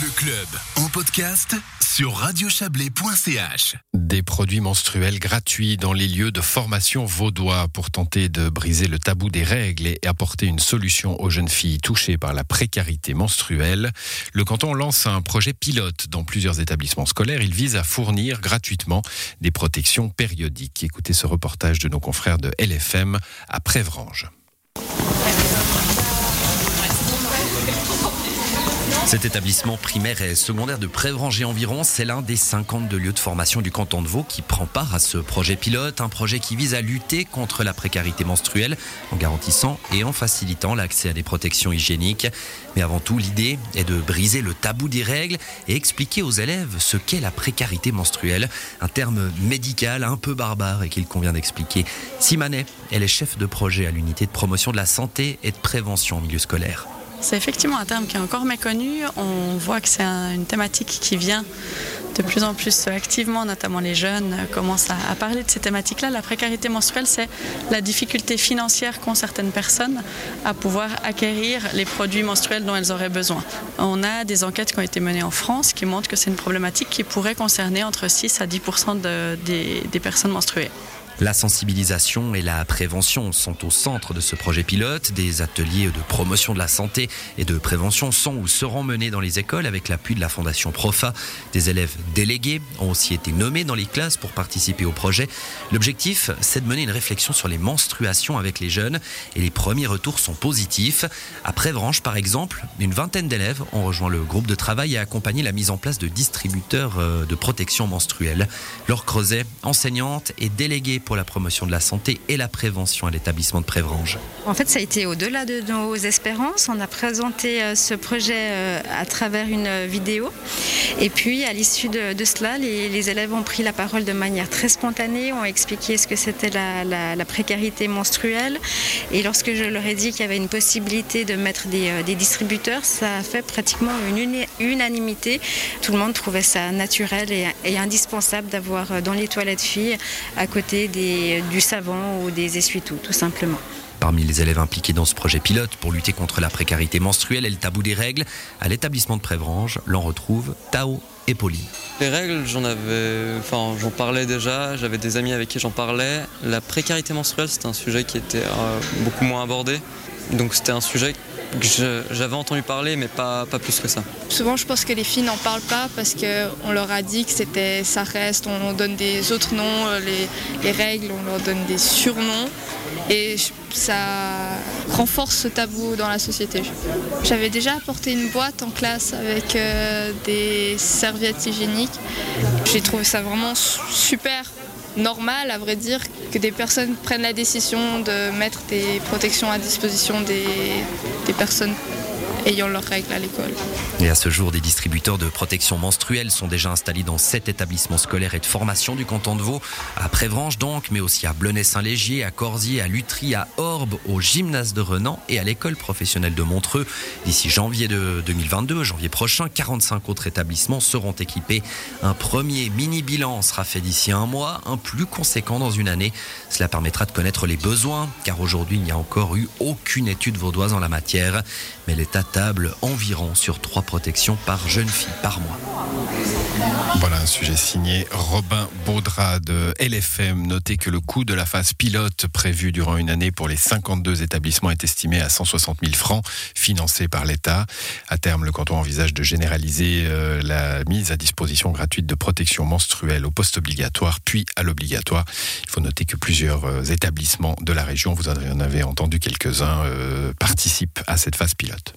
Le club en podcast sur radiochablais.ch. Des produits menstruels gratuits dans les lieux de formation vaudois pour tenter de briser le tabou des règles et apporter une solution aux jeunes filles touchées par la précarité menstruelle. Le canton lance un projet pilote dans plusieurs établissements scolaires. Il vise à fournir gratuitement des protections périodiques. Écoutez ce reportage de nos confrères de LFM à Prévrange. Cet établissement primaire et secondaire de Prévrange environ, c'est l'un des 52 lieux de formation du canton de Vaud qui prend part à ce projet pilote, un projet qui vise à lutter contre la précarité menstruelle en garantissant et en facilitant l'accès à des protections hygiéniques. Mais avant tout, l'idée est de briser le tabou des règles et expliquer aux élèves ce qu'est la précarité menstruelle, un terme médical un peu barbare et qu'il convient d'expliquer. Simanet, elle est chef de projet à l'unité de promotion de la santé et de prévention au milieu scolaire. C'est effectivement un terme qui est encore méconnu. On voit que c'est une thématique qui vient de plus en plus activement, notamment les jeunes commencent à, parler de ces thématiques-là. La précarité menstruelle, c'est la difficulté financière qu'ont certaines personnes à pouvoir acquérir les produits menstruels dont elles auraient besoin. On a des enquêtes qui ont été menées en France qui montrent que c'est une problématique qui pourrait concerner entre 6 à 10% des personnes menstruées. La sensibilisation et la prévention sont au centre de ce projet pilote. Des ateliers de promotion de la santé et de prévention sont ou seront menés dans les écoles avec l'appui de la Fondation Profa. Des élèves délégués ont aussi été nommés dans les classes pour participer au projet. L'objectif, c'est de mener une réflexion sur les menstruations avec les jeunes et les premiers retours sont positifs. À Prévranche, par exemple, une vingtaine d'élèves ont rejoint le groupe de travail et accompagné la mise en place de distributeurs euh, de protection menstruelle. Leur Creuset, enseignante et déléguée pour la promotion de la santé et la prévention à l'établissement de Prévrange. En fait, ça a été au-delà de nos espérances. On a présenté euh, ce projet euh, à travers une vidéo. Et puis, à l'issue de, cela, les, élèves ont pris la parole de manière très spontanée, ont expliqué ce que c'était la, précarité menstruelle. Et lorsque je leur ai dit qu'il y avait une possibilité de mettre des, euh, distributeurs, ça a fait pratiquement une unanimité. Tout le monde trouvait ça naturel et, et indispensable d'avoir dans les toilettes filles à côté du savon ou des essuie-tout, tout simplement. Parmi les élèves impliqués dans ce projet pilote pour lutter contre la précarité menstruelle et le tabou des règles, à l'établissement de Prévrange, l'on retrouve Tao et Pauline. Les règles, j'en avais, enfin, j'en parlais déjà, j'avais des amis avec qui j'en parlais. La précarité menstruelle, c'était un sujet qui était euh, beaucoup moins abordé. Donc c'était un sujet j'avais entendu parler, mais pas, pas plus que ça. Souvent, je pense que les filles n'en parlent pas parce qu'on leur a dit que c'était, ça reste, on leur donne des autres noms, euh, les, les règles, on leur donne des surnoms. Et ça renforce ce tabou dans la société. J'avais déjà apporté une boîte en classe avec euh, des serviettes hygiéniques. J'ai trouvé ça vraiment super normal, à vrai dire, que des personnes prennent la décision de mettre des protections à disposition des, des personnes ayant leurs règles à l'école. Et à ce jour, des distributeurs de protection menstruelle sont déjà installés dans sept établissements scolaires et de formation du canton de Vaud, à Prévrange donc, mais aussi à Blenay-Saint-Légier, à Corsier, à Lutry, à Orbe, au gymnase de Renan et à l'école professionnelle de Montreux. D'ici janvier de 2022, janvier prochain, 45 autres établissements seront équipés. Un premier mini-bilan sera fait d'ici un mois, un plus conséquent dans une année. Cela permettra de connaître les besoins, car aujourd'hui, il n'y a encore eu aucune étude vaudoise en la matière. Mais l'État environ sur trois protections par jeune fille par mois. Voilà un sujet signé Robin Baudra de LFM. Notez que le coût de la phase pilote prévue durant une année pour les 52 établissements est estimé à 160 000 francs, financé par l'État. À terme, le canton envisage de généraliser euh, la mise à disposition gratuite de protection menstruelle au poste obligatoire puis à l'obligatoire. Il faut noter que plusieurs euh, établissements de la région, vous en avez entendu quelques-uns, euh, participent à cette phase pilote.